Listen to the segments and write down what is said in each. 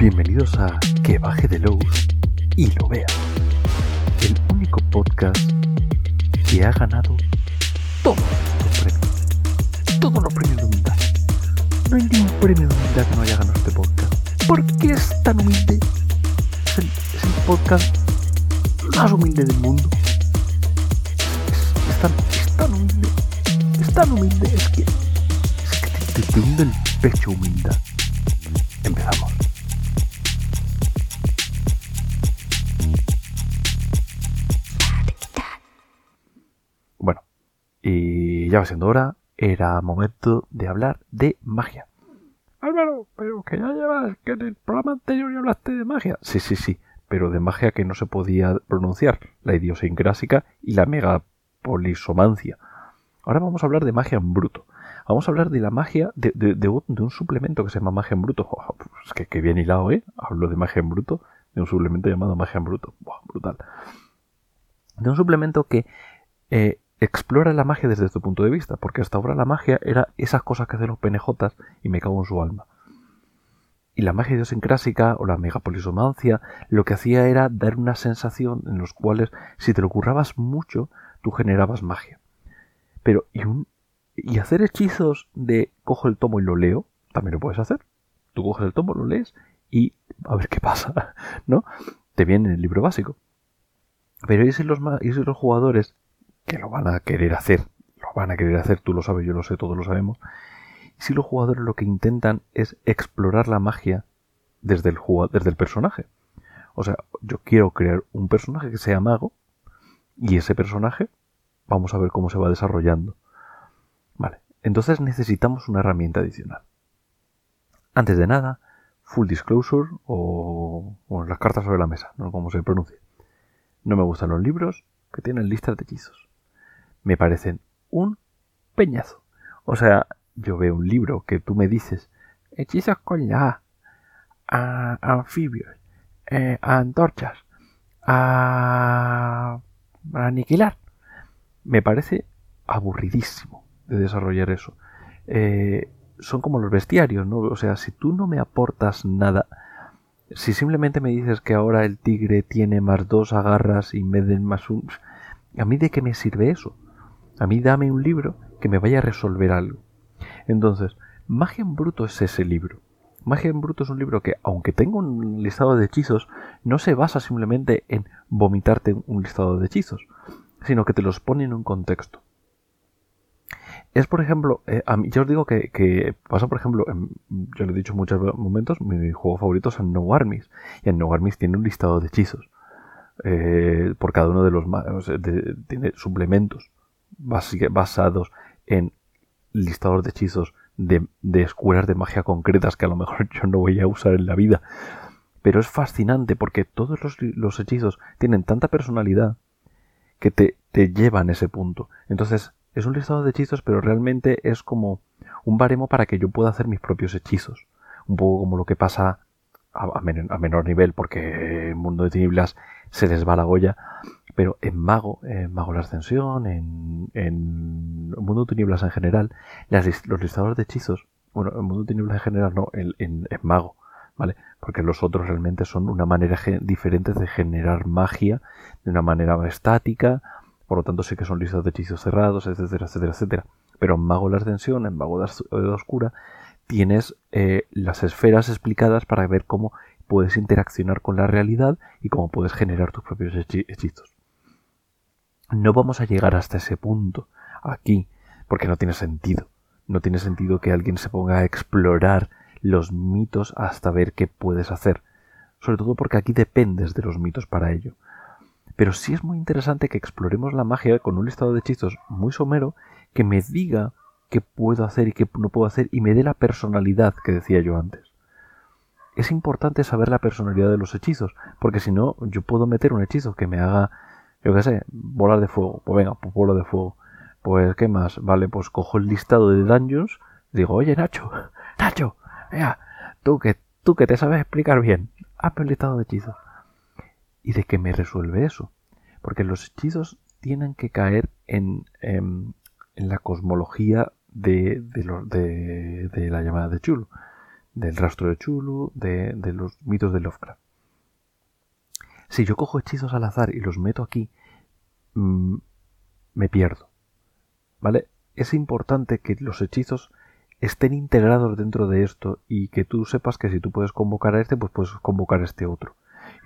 Bienvenidos a Que baje de Lowe's y lo vea. El único podcast que ha ganado todos los premios. Todos los premios de humildad. No hay ningún premio de humildad que no haya ganado este podcast. ¿Por qué es tan humilde? Es el, podcast más humilde del mundo. Es, tan, tan humilde. Es tan humilde. Es que, es que te, te, te hunde el pecho humildad. Siendo hora, era momento de hablar de magia. Álvaro, pero que ya llevas, que en el programa anterior ya hablaste de magia. Sí, sí, sí, pero de magia que no se podía pronunciar, la idiosincrásica y la megapolisomancia. Ahora vamos a hablar de magia en bruto. Vamos a hablar de la magia, de, de, de, un, de un, suplemento que se llama magia en bruto. Oh, pues que, que, bien hilado, ¿eh? Hablo de magia en bruto, de un suplemento llamado magia en bruto. Buah, brutal. De un suplemento que eh, explora la magia desde tu punto de vista, porque hasta ahora la magia era esas cosas que hacen los penejotas y me cago en su alma. Y la magia idiosincrásica o la megapolisomancia lo que hacía era dar una sensación en los cuales si te lo currabas mucho, tú generabas magia. Pero, ¿y, un, y hacer hechizos de cojo el tomo y lo leo? También lo puedes hacer. Tú coges el tomo, lo lees y a ver qué pasa, ¿no? Te viene el libro básico. Pero ¿y si los, y si los jugadores que lo van a querer hacer, lo van a querer hacer, tú lo sabes, yo lo sé, todos lo sabemos. Si los jugadores lo que intentan es explorar la magia desde el, desde el personaje. O sea, yo quiero crear un personaje que sea mago y ese personaje vamos a ver cómo se va desarrollando. Vale, entonces necesitamos una herramienta adicional. Antes de nada, full disclosure o, o las cartas sobre la mesa, no como se pronuncia. No me gustan los libros que tienen listas de hechizos me parecen un peñazo. O sea, yo veo un libro que tú me dices, hechizos con a, anfibios, eh, a antorchas, a, a aniquilar. Me parece aburridísimo de desarrollar eso. Eh, son como los bestiarios, ¿no? O sea, si tú no me aportas nada, si simplemente me dices que ahora el tigre tiene más dos agarras y me den más un... ¿A mí de qué me sirve eso? A mí dame un libro que me vaya a resolver algo. Entonces, Magia en Bruto es ese libro. Magia en Bruto es un libro que, aunque tenga un listado de hechizos, no se basa simplemente en vomitarte un listado de hechizos, sino que te los pone en un contexto. Es, por ejemplo, eh, a mí, yo os digo que, pasa, por ejemplo, yo lo he dicho en muchos momentos, mi juego favorito es No Armies, y en No Armies tiene un listado de hechizos. Eh, por cada uno de los... De, tiene suplementos basados en listados de hechizos de, escuelas de magia concretas que a lo mejor yo no voy a usar en la vida. Pero es fascinante porque todos los, hechizos tienen tanta personalidad que te, te llevan a ese punto. Entonces, es un listado de hechizos, pero realmente es como un baremo para que yo pueda hacer mis propios hechizos. Un poco como lo que pasa a, a, menor, a menor nivel, porque en Mundo de Tinieblas se les va la goya pero en Mago, en Mago la Ascensión, en, en Mundo de Tinieblas en general, los listadores de hechizos, bueno, en Mundo de Tinieblas en general no, en, en, Mago, ¿vale? Porque los otros realmente son una manera diferente de generar magia de una manera estática, por lo tanto sí que son listados de hechizos cerrados, etcétera, etcétera, etcétera. Pero en Mago la Ascensión, en Mago de Oscura, tienes eh, las esferas explicadas para ver cómo puedes interaccionar con la realidad y cómo puedes generar tus propios hechizos. No vamos a llegar hasta ese punto aquí, porque no tiene sentido. No tiene sentido que alguien se ponga a explorar los mitos hasta ver qué puedes hacer. Sobre todo porque aquí dependes de los mitos para ello. Pero sí es muy interesante que exploremos la magia con un listado de hechizos muy somero que me diga qué puedo hacer y qué no puedo hacer y me dé la personalidad que decía yo antes. Es importante saber la personalidad de los hechizos, porque si no, yo puedo meter un hechizo que me haga yo qué sé, bolas de fuego. Pues venga, pues de fuego. Pues, ¿qué más? Vale, pues cojo el listado de dungeons. Digo, oye, Nacho, Nacho, venga, tú que, tú que te sabes explicar bien, hazme un listado de hechizos. ¿Y de qué me resuelve eso? Porque los hechizos tienen que caer en, en, en la cosmología de, de, de, de, la llamada de Chulo. del rastro de Chulu, de, los mitos de Lovecraft. Si yo cojo hechizos al azar y los meto aquí, mm, me pierdo. ¿Vale? Es importante que los hechizos estén integrados dentro de esto y que tú sepas que si tú puedes convocar a este, pues puedes convocar a este otro.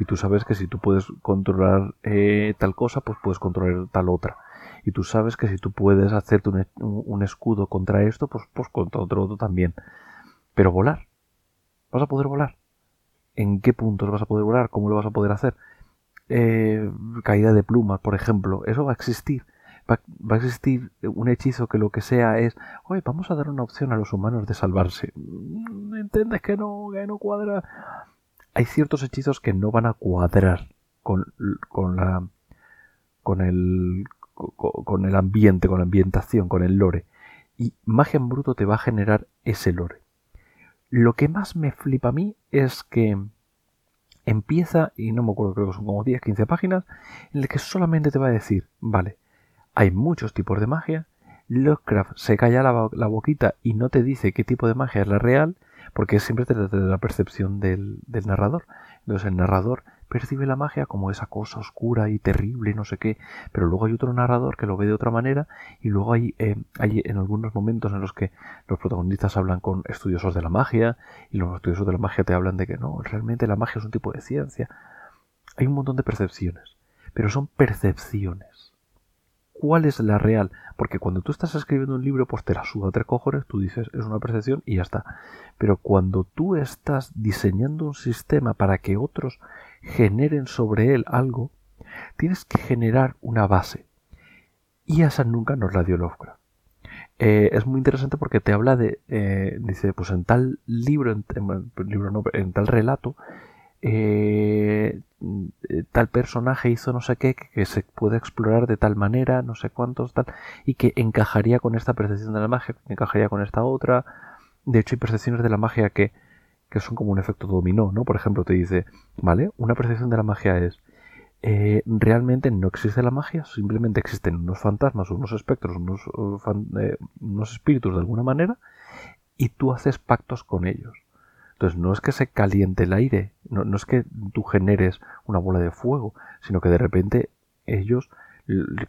Y tú sabes que si tú puedes controlar eh, tal cosa, pues puedes controlar tal otra. Y tú sabes que si tú puedes hacerte un, escudo contra esto, pues, pues contra otro, otro también. Pero volar. ¿Vas a poder volar? ¿En qué puntos vas a poder volar? ¿Cómo lo vas a poder hacer? Eh, caída de plumas, por ejemplo. Eso va a existir va, a existir un hechizo que lo que sea es, oye, vamos a dar una opción a los humanos de salvarse. Mm, ¿Entiendes que no, que no cuadra? Hay ciertos hechizos que no van a cuadrar con, con la con el con el ambiente, con la ambientación, con el lore. Y magia en bruto te va a generar ese lore. Lo que más me flipa a mí es que empieza, y no me acuerdo, creo que son como 10, 15 páginas, en el que solamente te va a decir, vale, hay muchos tipos de magia. Lovecraft se calla la, boquita y no te dice qué tipo de magia es la real, porque siempre te de la percepción del, narrador. Entonces el narrador percibe la magia como esa cosa oscura y terrible, no sé qué, pero luego hay otro narrador que lo ve de otra manera y luego hay, eh, hay en algunos momentos en los que los protagonistas hablan con estudiosos de la magia y los estudiosos de la magia te hablan de que no, realmente la magia es un tipo de ciencia. Hay un montón de percepciones, pero son percepciones cuál es la real. Porque cuando tú estás escribiendo un libro, pues te la suda tres cojones, tú dices es una percepción y ya está. Pero cuando tú estás diseñando un sistema para que otros generen sobre él algo, tienes que generar una base. Y esa nunca nos la dio Lovecraft. Eh, es muy interesante porque te habla de, eh, dice, pues en tal libro, en, libro no, en tal relato, eh, tal personaje hizo no sé qué, que, se puede explorar de tal manera, no sé cuántos, tal, y que encajaría con esta percepción de la magia, que encajaría con esta otra. De hecho, hay percepciones de la magia que, que son como un efecto dominó, ¿no? Por ejemplo, te dice, ¿vale? Una percepción de la magia es, eh, realmente no existe la magia, simplemente existen unos fantasmas, unos espectros, unos, eh, unos espíritus de alguna manera, y tú haces pactos con ellos. Entonces no es que se caliente el aire, no, es que tú generes una bola de fuego, sino que de repente ellos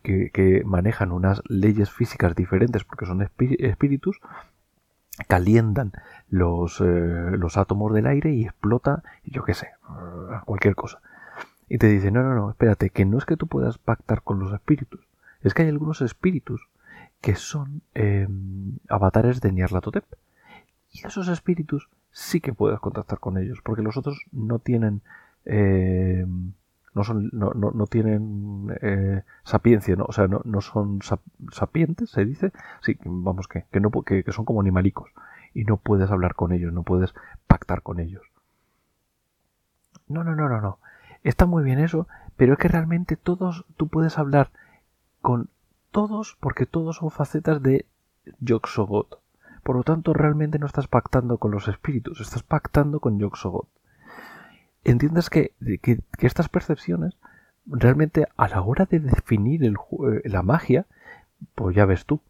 que, manejan unas leyes físicas diferentes porque son espíritus, calientan los, eh, los átomos del aire y explota, yo qué sé, cualquier cosa. Y te dice, no, no, no, espérate, que no es que tú puedas pactar con los espíritus, es que hay algunos espíritus que son em, avatares de Nyarlathotep. Y esos espíritus sí que puedes contactar con ellos, porque los otros no tienen eh, no son no, no, tienen eh, sapiencia, ¿no? o sea, no, no son sapientes, se dice, sí, vamos que, que no que, que, son como animalicos y no puedes hablar con ellos, no puedes pactar con ellos. No, no, no, no, no. Está muy bien eso, pero es que realmente todos tú puedes hablar con todos porque todos son facetas de Yogg-Sothoth. Por lo tanto, realmente no estás pactando con los espíritus, estás pactando con yog Entiendes que, que, estas percepciones, realmente a la hora de definir eh, la magia, pues ya ves tú,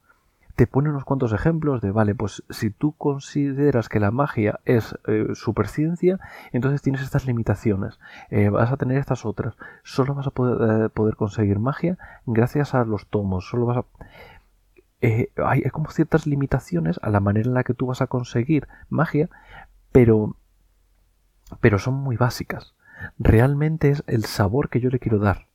te pone unos cuantos ejemplos de, vale, pues si tú consideras que la magia es eh, superciencia, entonces tienes estas limitaciones, eh, vas a tener estas otras, solo vas a poder, poder conseguir magia gracias a los tomos, solo vas a... Eh, hay, como ciertas limitaciones a la manera en la que tú vas a conseguir magia, pero, pero son muy básicas. Realmente es el sabor que yo le quiero dar.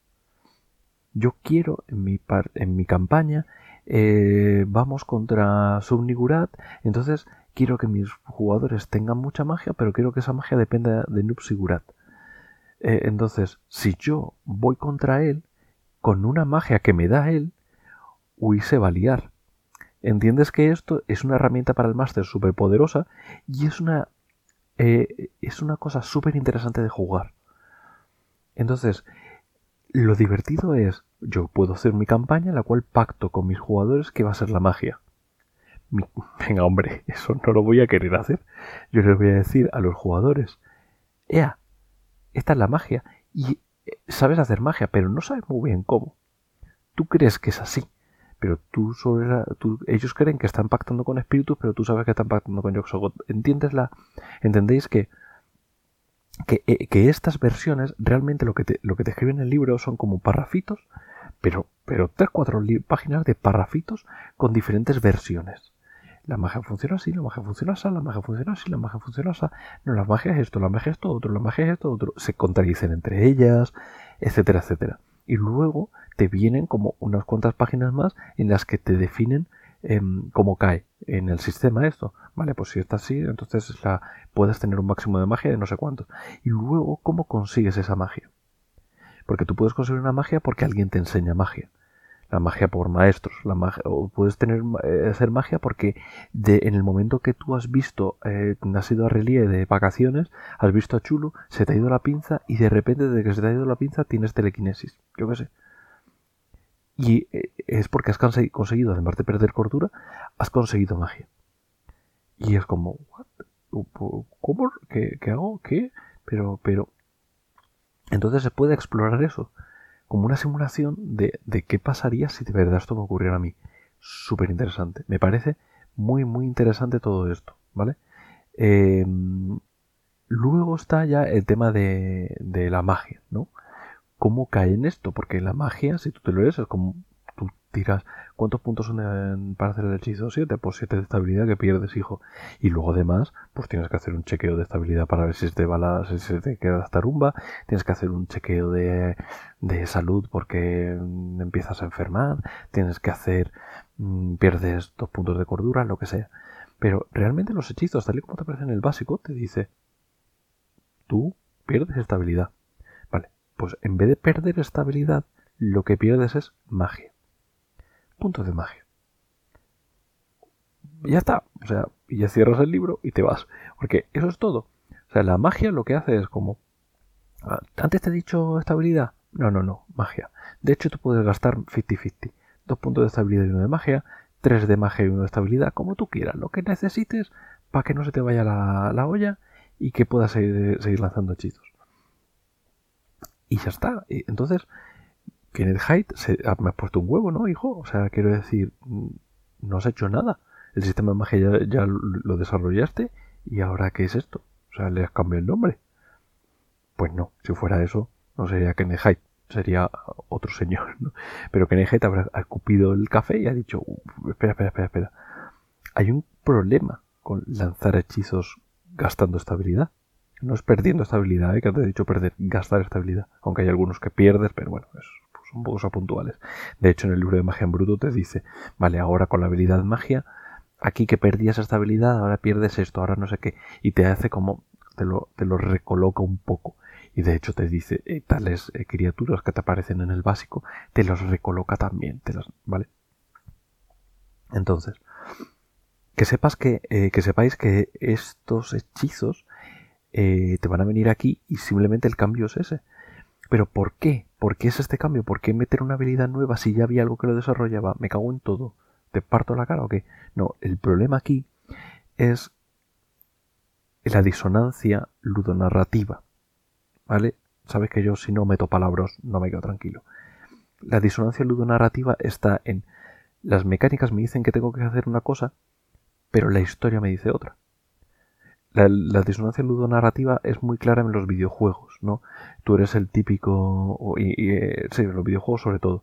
Yo quiero en mi, campaña eh, vamos contra Subnigurat, entonces quiero que mis jugadores tengan mucha magia, pero quiero que esa magia dependa de Noob Sigurat. Eh, entonces, si yo voy contra él, con una magia que me da él, uy, se va a liar entiendes que esto es una herramienta para el máster súper poderosa y es una, eh, es una cosa súper interesante de jugar. Entonces, lo divertido es, yo puedo hacer mi campaña en la cual pacto con mis jugadores que va a ser la magia. venga, hombre, eso no lo voy a querer hacer. Yo les voy a decir a los jugadores, ea, esta es la magia. Y eh, sabes hacer magia, pero no sabes muy bien cómo. Tú crees que es así pero tú sobre ellos creen que están pactando con espíritus, pero tú sabes que están pactando con Yoxogot. ¿Entiendes la, entendéis que que, eh, estas versiones realmente lo que te, lo que te escriben en el libro son como parrafitos, pero, pero tres, cuatro páginas de parrafitos con diferentes versiones. La magia funciona así, la magia funciona así, la magia funciona así, la magia funciona así. No, la magia es esto, la magia es esto otro, la magia es esto otro. Se contradicen entre ellas, etcétera, etcétera. Y luego te vienen como unas cuantas páginas más en las que te definen em, cómo cae en el sistema esto. Vale, pues si está así, entonces la, puedes tener un máximo de magia de no sé cuánto. Y luego, ¿cómo consigues esa magia? Porque tú puedes conseguir una magia porque alguien te enseña magia. La magia por maestros. La magia, o puedes tener eh, hacer magia porque de, en el momento que tú has visto, eh, has ido a Relie de vacaciones, has visto a Chulo, se te ha ido la pinza y de repente desde que se te ha ido la pinza tienes telequinesis. Yo qué sé. Y eh, es porque has conseguido, además de perder cordura, has conseguido magia. Y es como, ¿cómo? ¿Qué, ¿Qué, hago? ¿Qué? Pero, pero... Entonces se puede explorar eso como una simulación de, de qué pasaría si de verdad esto me ocurriera a mí. Súper interesante. Me parece muy, muy interesante todo esto, ¿vale? Em, luego está ya el tema de, de la magia, ¿no? ¿Cómo cae en esto? Porque la magia, si tú te lo lees, es como tiras. ¿Cuántos puntos son para hacer el hechizo? 7. Pues 7 de estabilidad que pierdes, hijo. Y luego además, pues tienes que hacer un chequeo de estabilidad para ver si te va si se te queda esta rumba. Tienes que hacer un chequeo de, de salud porque mm, empiezas a enfermar. Tienes que hacer. Mm, pierdes dos puntos de cordura, lo que sea. Pero realmente los hechizos, tal y como te aparece en el básico, te dice. Tú pierdes estabilidad. Vale, pues en vez de perder estabilidad, lo que pierdes es magia puntos de magia. Y ya está. O sea, y ya cierras el libro y te vas. Porque eso es todo. O sea, la magia lo que hace es como... Ah, ¿Antes te he dicho estabilidad? No, no, no, magia. De hecho, tú puedes gastar 50-50. Dos puntos de estabilidad y uno de magia. Tres de magia y uno de estabilidad, como tú quieras. Lo que necesites para que no se te vaya la, olla y que puedas seguir, seguir lanzando hechizos. Y ya está. Entonces, Kenneth Hyde se, me has puesto un huevo, ¿no, hijo? O sea, quiero decir, mm, no has hecho nada. El sistema de magia ya, lo desarrollaste y ahora ¿qué es esto? O sea, le has cambiado el nombre. Pues no, si fuera eso, no sería Kenneth Hyde, sería otro señor, ¿no? Pero Kenneth Hyde habrá escupido el café y ha dicho, espera, espera, espera, espera. Hay un problema con lanzar hechizos gastando estabilidad. No es perdiendo estabilidad, ¿eh? que te he dicho perder, gastar estabilidad. Aunque hay algunos que pierdes, pero bueno, eso son pocos puntuales. De hecho, en el libro de magia en bruto te dice, vale, ahora con la habilidad magia, aquí que perdías esta habilidad, ahora pierdes esto, ahora no sé qué, y te hace como, te lo, te lo recoloca un poco. Y de hecho te dice, eh, tales eh, criaturas que te aparecen en el básico, te los recoloca también, te las, ¿vale? Entonces, que sepas que, eh, que sepáis que estos hechizos te van a venir aquí y simplemente el cambio es ese. Pero ¿por qué? ¿Por qué es este cambio? ¿Por qué meter una habilidad nueva si ya había algo que lo desarrollaba? ¿Me cago en todo? ¿Te parto la cara o qué? No, el problema aquí es la disonancia ludonarrativa. ¿Vale? Sabes que yo si no meto palabras no me quedo tranquilo. La disonancia ludonarrativa está en las mecánicas me dicen que tengo que hacer una cosa, pero la historia me dice otra. La, la disonancia ludonarrativa es muy clara en los videojuegos, ¿no? tú eres el típico, y, eh, sí, en los videojuegos sobre todo,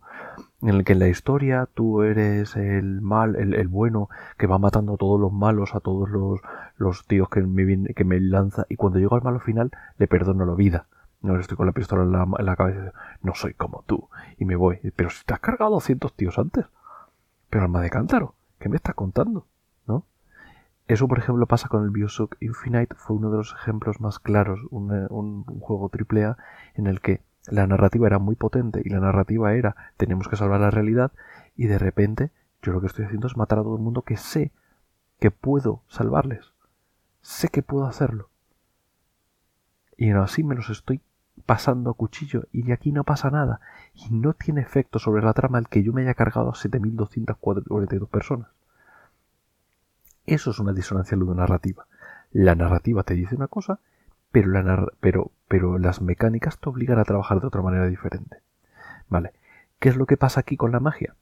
en el que en la historia tú eres el mal, el, bueno, que va matando a todos los malos, a todos los, los tíos que me, que me lanza, y cuando llego al malo final le perdono la vida. No estoy con la pistola en la, en la cabeza, no soy como tú, y me voy. Pero si te has cargado cientos tíos antes. Pero alma de cántaro, ¿qué me estás contando? Eso, por ejemplo, pasa con el Bioshock Infinite, fue uno de los ejemplos más claros, un, eh, un, juego AAA en el que la narrativa era muy potente y la narrativa era tenemos que salvar la realidad y de repente yo lo que estoy haciendo es matar a todo el mundo que sé que puedo salvarles. Sé que puedo hacerlo. Y así me los estoy pasando a cuchillo y de aquí no pasa nada. Y no tiene efecto sobre la trama el que yo me haya cargado a 7.242 personas. Eso es una disonancia ludonarrativa. La narrativa te dice una cosa, pero, la pero, las mecánicas te obligan a trabajar de otra manera diferente. ¿Vale? ¿Qué es lo que pasa aquí con la magia?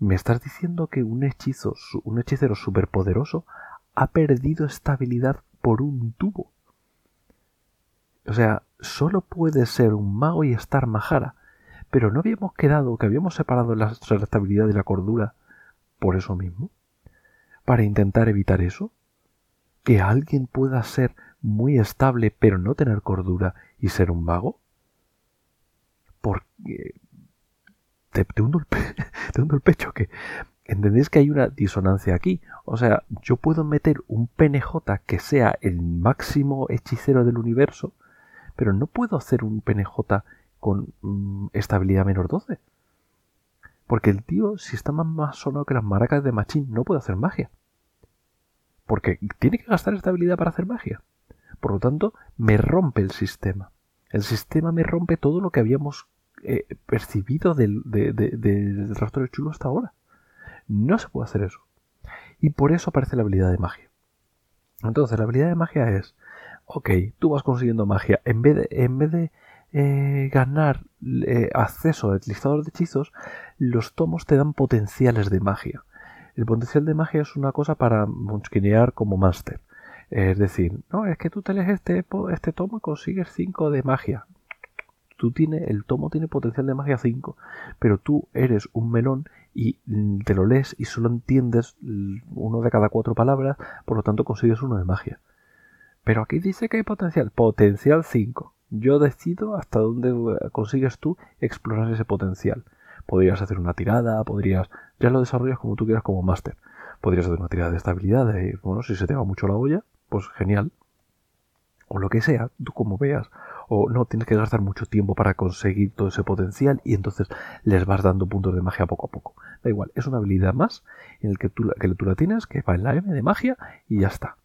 Me estás diciendo que un hechizo, un hechicero superpoderoso ha perdido estabilidad por un tubo. O sea, solo puede ser un mago y estar majara. Pero no habíamos quedado que habíamos separado la estabilidad y la cordura por eso mismo. Para intentar evitar eso. Que alguien pueda ser muy estable pero no tener cordura y ser un mago. Porque... Te, hundo, el pecho que... ¿Entendéis que hay una disonancia aquí? O sea, yo puedo meter un PNJ que sea el máximo hechicero del universo, pero no puedo hacer un PNJ con mm, estabilidad menor 12. Porque el tío, si está más, más sonado que las maracas de Machín, no puede hacer magia. Porque tiene que gastar estabilidad para hacer magia. Por lo tanto, me rompe el sistema. El sistema me rompe todo lo que habíamos eh, percibido del, rastro de chulo hasta ahora. No se puede hacer eso. Y por eso aparece la habilidad de magia. Entonces, la habilidad de magia es, ok, tú vas consiguiendo magia. En vez de, en vez de eh, ganar eh, acceso al listado de hechizos, los tomos te dan potenciales de magia. El potencial de magia es una cosa para munchkinear como máster. Es decir, no, es que tú te lees este, este tomo y consigues 5 de magia. Tú tiene, el tomo tiene potencial de magia 5, pero tú eres un melón y te lo lees y solo entiendes uno de cada cuatro palabras, por lo tanto consigues uno de magia. Pero aquí dice que hay potencial, potencial 5. Yo decido hasta dónde eh, consigues tú explorar ese potencial. Podrías hacer una tirada, podrías... Ya lo desarrollas como tú quieras como máster. Podrías hacer una tirada de estabilidad, bueno, si se te va mucho la olla, pues genial. O lo que sea, tú como veas. O no, tienes que gastar mucho tiempo para conseguir todo ese potencial y entonces les vas dando puntos de magia poco a poco. Da igual, es una habilidad más en el que tú, que tú la tienes, que va en la M de magia y ya está.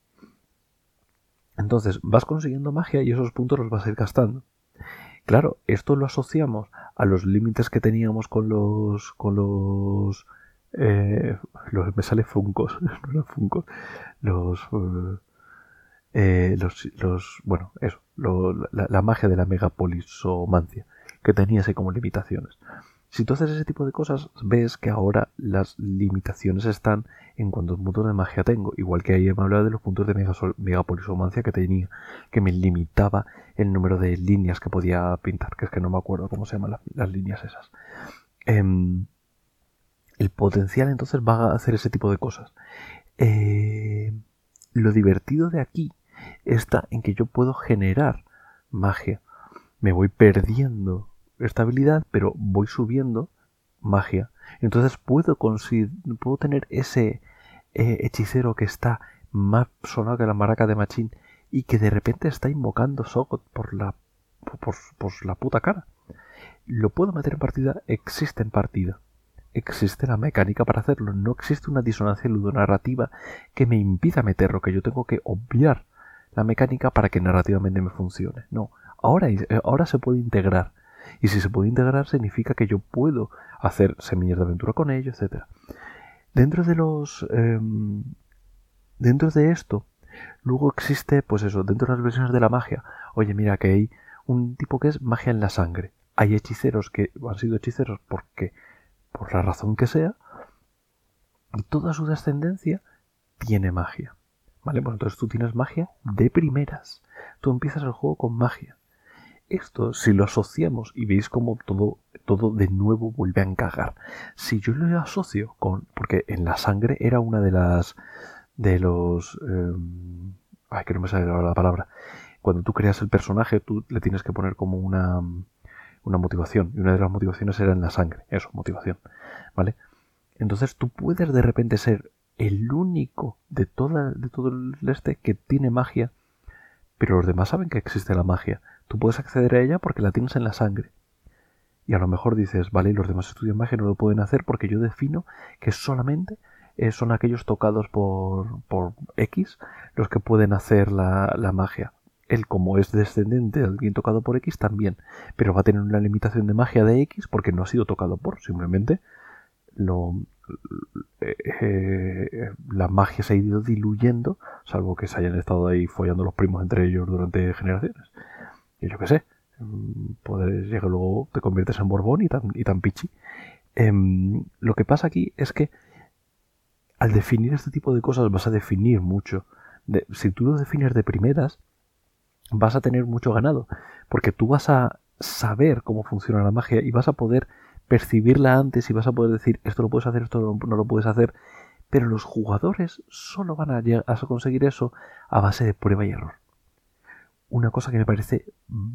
Entonces vas consiguiendo magia y esos puntos los vas a ir gastando. Claro, esto lo asociamos a los límites que teníamos con los. con los. Eh, los me sale funcos, no funcos. Los, eh, los, los. bueno, eso. la, la, magia de la megapolisomancia. Que tenía así como limitaciones. Si tú haces ese tipo de cosas, ves que ahora las limitaciones están en cuántos puntos de magia tengo. Igual que ayer me hablaba de los puntos de megapolisomancia que tenía, que me limitaba el número de líneas que podía pintar, que es que no me acuerdo cómo se llaman las, líneas esas. Em, el potencial entonces va a hacer ese tipo de cosas. Eh, lo divertido de aquí está en que yo puedo generar magia. Me voy perdiendo estabilidad, pero voy subiendo magia. Entonces puedo, puedo tener ese eh, hechicero que está más sonado que la maraca de Machín y que de repente está invocando Sogot por la, por, la puta cara. Lo puedo meter en partida, existe en partida. Existe la mecánica para hacerlo. No existe una disonancia ludonarrativa que me impida meterlo, que yo tengo que obviar la mecánica para que narrativamente me funcione. No, ahora, eh, ahora se puede integrar. Y si se puede integrar significa que yo puedo hacer semillas de aventura con ello, etc. Dentro de los... Em, dentro de esto, luego existe, pues eso, dentro de las versiones de la magia, oye, mira que hay un tipo que es magia en la sangre. Hay hechiceros que han sido hechiceros porque, por la razón que sea, y toda su descendencia tiene magia. ¿Vale? Pues entonces tú tienes magia de primeras. Tú empiezas el juego con magia. Esto, si lo asociamos y veis como todo, todo de nuevo vuelve a encajar. Si yo lo asocio con. Porque en la sangre era una de las. de los. Em, ay, que no me sale la palabra. Cuando tú creas el personaje, tú le tienes que poner como una. una motivación. Y una de las motivaciones era en la sangre. Eso, motivación. ¿Vale? Entonces tú puedes de repente ser el único de, toda, de todo el este que tiene magia. Pero los demás saben que existe la magia Tú puedes acceder a ella porque la tienes en la sangre. Y a lo mejor dices, vale, los demás estudios magia no lo pueden hacer porque yo defino que solamente eh, son aquellos tocados por, por X los que pueden hacer la, la magia. Él, como es descendente de alguien tocado por X, también. Pero va a tener una limitación de magia de X porque no ha sido tocado por. Simplemente lo, eh, eh, la magia se ha ido diluyendo, salvo que se hayan estado ahí follando los primos entre ellos durante generaciones. Yo qué sé, mm, poder llegar luego te conviertes en Borbón y tan, y pichi. em, lo que pasa aquí es que al definir este tipo de cosas vas a definir mucho. si tú lo defines de primeras, vas a tener mucho ganado, porque tú vas a saber cómo funciona la magia y vas a poder percibirla antes y vas a poder decir esto lo puedes hacer, esto no lo puedes hacer, pero los jugadores solo van a, a conseguir eso a base de prueba y error. Una cosa que me parece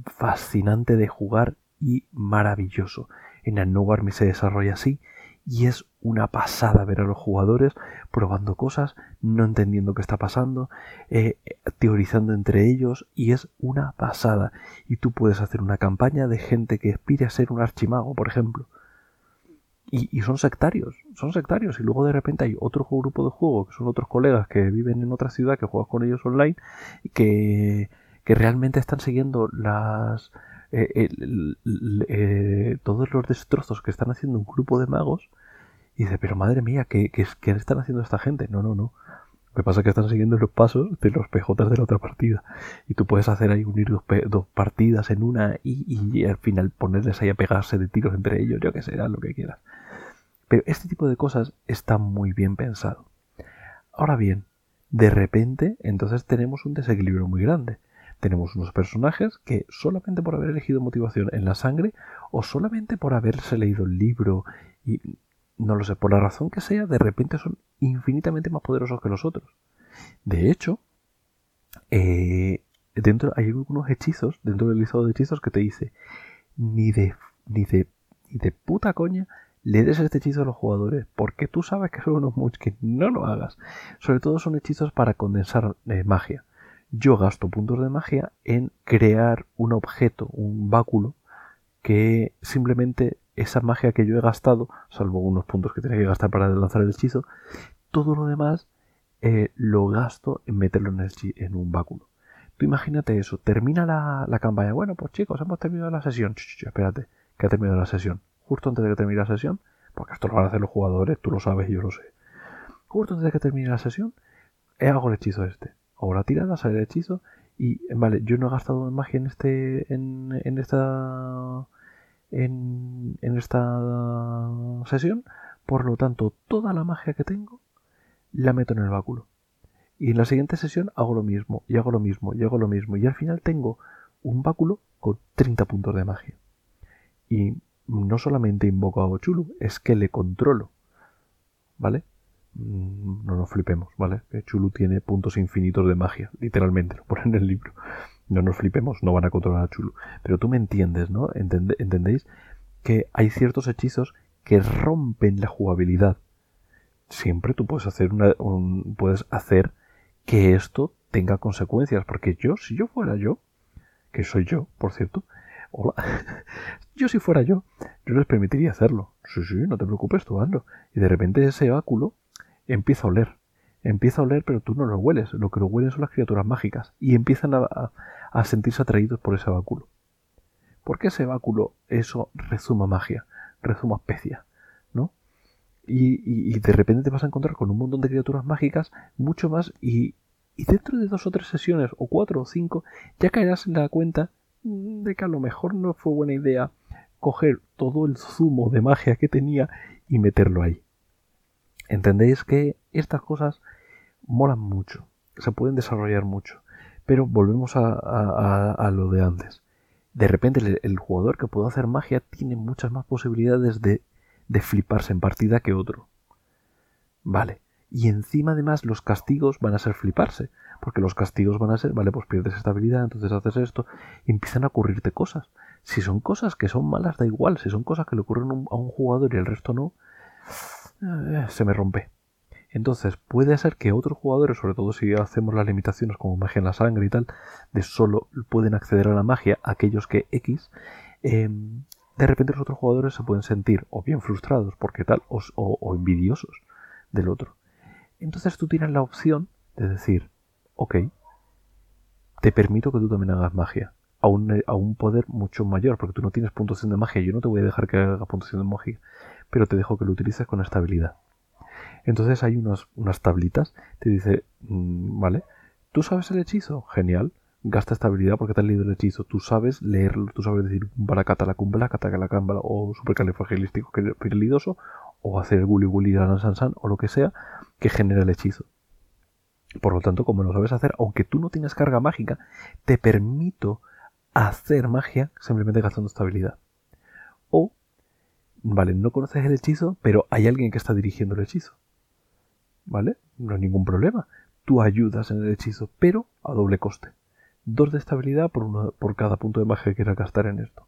fascinante de jugar y maravilloso. En el No Army se desarrolla así y es una pasada ver a los jugadores probando cosas, no entendiendo qué está pasando, eh, teorizando entre ellos y es una pasada. Y tú puedes hacer una campaña de gente que aspire a ser un archimago, por ejemplo. Y, son sectarios, son sectarios. Y luego de repente hay otro grupo de juego, que son otros colegas que viven en otra ciudad, que juegas con ellos online, que, que realmente están siguiendo las, eh, eh, todos los destrozos que están haciendo un grupo de magos y dice, pero madre mía, ¿qué, qué, están haciendo esta gente? No, no, no. Lo que pasa es que están siguiendo los pasos de los PJs de la otra partida. Y tú puedes hacer ahí unir dos, dos partidas en una y, y, al final ponerles ahí a pegarse de tiros entre ellos, yo que sé, lo que quieras. Pero este tipo de cosas está muy bien pensado. Ahora bien, de repente, entonces tenemos un desequilibrio muy grande. Tenemos unos personajes que solamente por haber elegido motivación en la sangre o solamente por haberse leído el libro y no lo sé, por la razón que sea, de repente son infinitamente más poderosos que los otros. De hecho, eh, dentro hay algunos hechizos, dentro del listado de hechizos que te dice ni de ni de ni de puta coña le des este hechizo a los jugadores, porque tú sabes que son unos muchos que no lo hagas. Sobre todo son hechizos para condensar eh, magia yo gasto puntos de magia en crear un objeto, un báculo, que simplemente esa magia que yo he gastado, salvo unos puntos que tenía que gastar para lanzar el hechizo, todo lo demás eh, lo gasto en meterlo en, en, un báculo. Tú imagínate eso, termina la, campaña. Bueno, pues chicos, hemos terminado la sesión. espérate, que ha terminado la sesión. Justo antes de que termine la sesión, porque esto lo van a hacer los jugadores, tú lo sabes y yo lo sé. Justo antes de que termine la sesión, hago el hechizo este o la tirada, sale el hechizo y vale, yo no he gastado magia en este en, esta en, en esta sesión, por lo tanto toda la magia que tengo la meto en el báculo. Y en la siguiente sesión hago lo mismo, y hago lo mismo, y hago lo mismo. Y al final tengo un báculo con 30 puntos de magia. Y no solamente invoco a Ochulu, es que le controlo. ¿Vale? Mm, no nos flipemos, ¿vale? Que Chulu tiene puntos infinitos de magia, literalmente, lo ponen en el libro. No nos flipemos, no van a controlar a Chulu. Pero tú me entiendes, ¿no? ¿Entendéis? Que hay ciertos hechizos que rompen la jugabilidad. Siempre tú puedes hacer una, puedes hacer que esto tenga consecuencias, porque yo, si yo fuera yo, que soy yo, por cierto, hola, yo si fuera yo, yo les permitiría hacerlo. Sí, sí, no te preocupes, tú hazlo. Y de repente ese báculo empieza a oler. Empieza a oler, pero tú no lo hueles. Lo que lo huelen son las criaturas mágicas. Y empiezan a, sentirse atraídos por ese báculo. Porque ese báculo, eso rezuma magia, rezuma especia, ¿no? Y, de repente te vas a encontrar con un montón de criaturas mágicas, mucho más, y, y dentro de dos o tres sesiones, o cuatro o cinco, ya caerás en la cuenta de que a lo mejor no fue buena idea coger todo el zumo de magia que tenía y meterlo ahí. Entendéis que estas cosas molan mucho, se pueden desarrollar mucho, pero volvemos a, lo de antes. De repente el, jugador que puede hacer magia tiene muchas más posibilidades de, de fliparse en partida que otro. Vale. Y encima además los castigos van a ser fliparse, porque los castigos van a ser, vale, pues pierdes estabilidad, entonces haces esto, y empiezan a ocurrirte cosas. Si son cosas que son malas, da igual, si son cosas que le ocurren a un jugador y el resto no, se me rompe. Entonces puede ser que otros jugadores, sobre todo si hacemos las limitaciones como magia en la sangre y tal, de solo pueden acceder a la magia aquellos que X, em, de repente los otros jugadores se pueden sentir o bien frustrados porque tal, o, envidiosos del otro. Entonces tú tienes la opción de decir, ok, te permito que tú también hagas magia. A un, a un, poder mucho mayor, porque tú no tienes puntuación de magia. Yo no te voy a dejar que haga puntuación de magia pero te dejo que lo utilices con estabilidad. Entonces hay unas tablitas, te dice, mm, vale, ¿tú sabes el hechizo? Genial. gasta estabilidad porque te has leído el hechizo. Tú sabes leerlo, tú sabes decir baracata la cumbla, la cámbala o supercalifragilístico pirilidoso o hacer el guli guli san san o lo que sea que genera el hechizo. Por lo tanto, como lo sabes hacer, aunque tú no tengas carga mágica, te permito hacer magia simplemente gastando estabilidad. O, vale, no conoces el hechizo, pero hay alguien que está dirigiendo el hechizo. ¿Vale? No hay ningún problema. Tú ayudas en el hechizo, pero a doble coste. Dos de estabilidad por, uno, por cada punto de magia que quieras gastar en esto.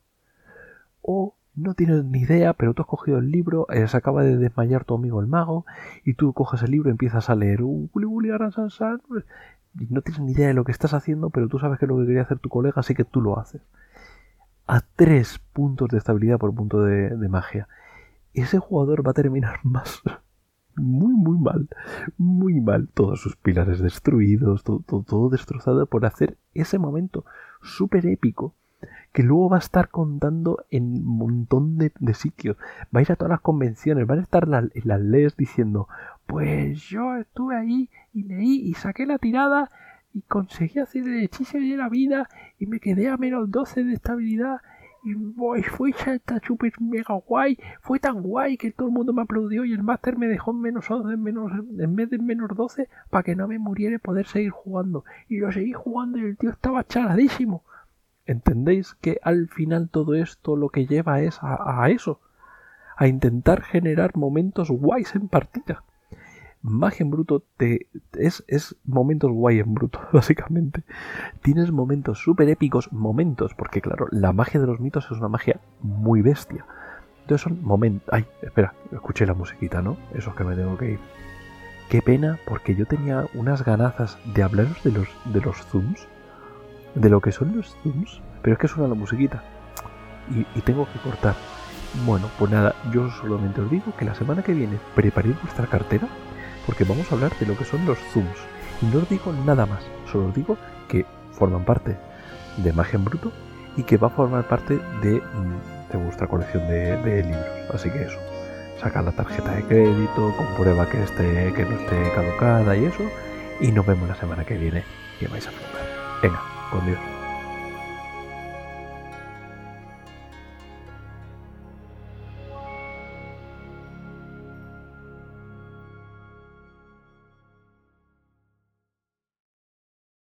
O no tienes ni idea, pero tú has cogido el libro, eh, se acaba de desmayar tu amigo el mago, y tú coges el libro y empiezas a leer un san y no tienes ni idea de lo que estás haciendo, pero tú sabes que es lo que quería hacer tu colega, así que tú lo haces. A tres puntos de estabilidad por punto de, magia. Ese jugador va a terminar más muy, muy mal. Muy mal. Todos sus pilares destruidos, todo, destrozado por hacer ese momento súper épico que luego va a estar contando en un montón de, sitios. Va a ir a todas las convenciones, van a estar en las leyes diciendo, pues yo estuve ahí y leí y saqué la tirada y conseguí hacer el hechizo de la vida y me quedé a menos 12 de estabilidad y boy, fue esta super mega guay, fue tan guay que todo el mundo me aplaudió y el máster me dejó en menos 11, en, menos, en vez de menos 12 para que no me muriera y poder seguir jugando. Y yo seguí jugando y el tío estaba charadísimo. ¿Entendéis que al final todo esto lo que lleva es a, a eso? A intentar generar momentos guays en partida magia en bruto te, es, es momentos guay en bruto, básicamente. Tienes momentos súper épicos, momentos, porque claro, la magia de los mitos es una magia muy bestia. Entonces son momentos... Ay, espera, escuché la musiquita, ¿no? Eso es que me tengo que ir. Qué pena, porque yo tenía unas ganazas de hablaros de los, de los zooms, de lo que son los zooms, pero es que suena la musiquita. Y, y tengo que cortar. Bueno, pues nada, yo solamente os digo que la semana que viene preparéis vuestra cartera porque vamos a hablar de lo que son los zooms. Y no os digo nada más, solo os digo que forman parte de Magia en Bruto y que va a formar parte de, mm, vuestra colección de, libros. Así que eso, saca la tarjeta de crédito, comprueba que, esté, que no esté caducada y eso, y nos vemos la semana que viene, que vais a flipar. Venga, con Dios.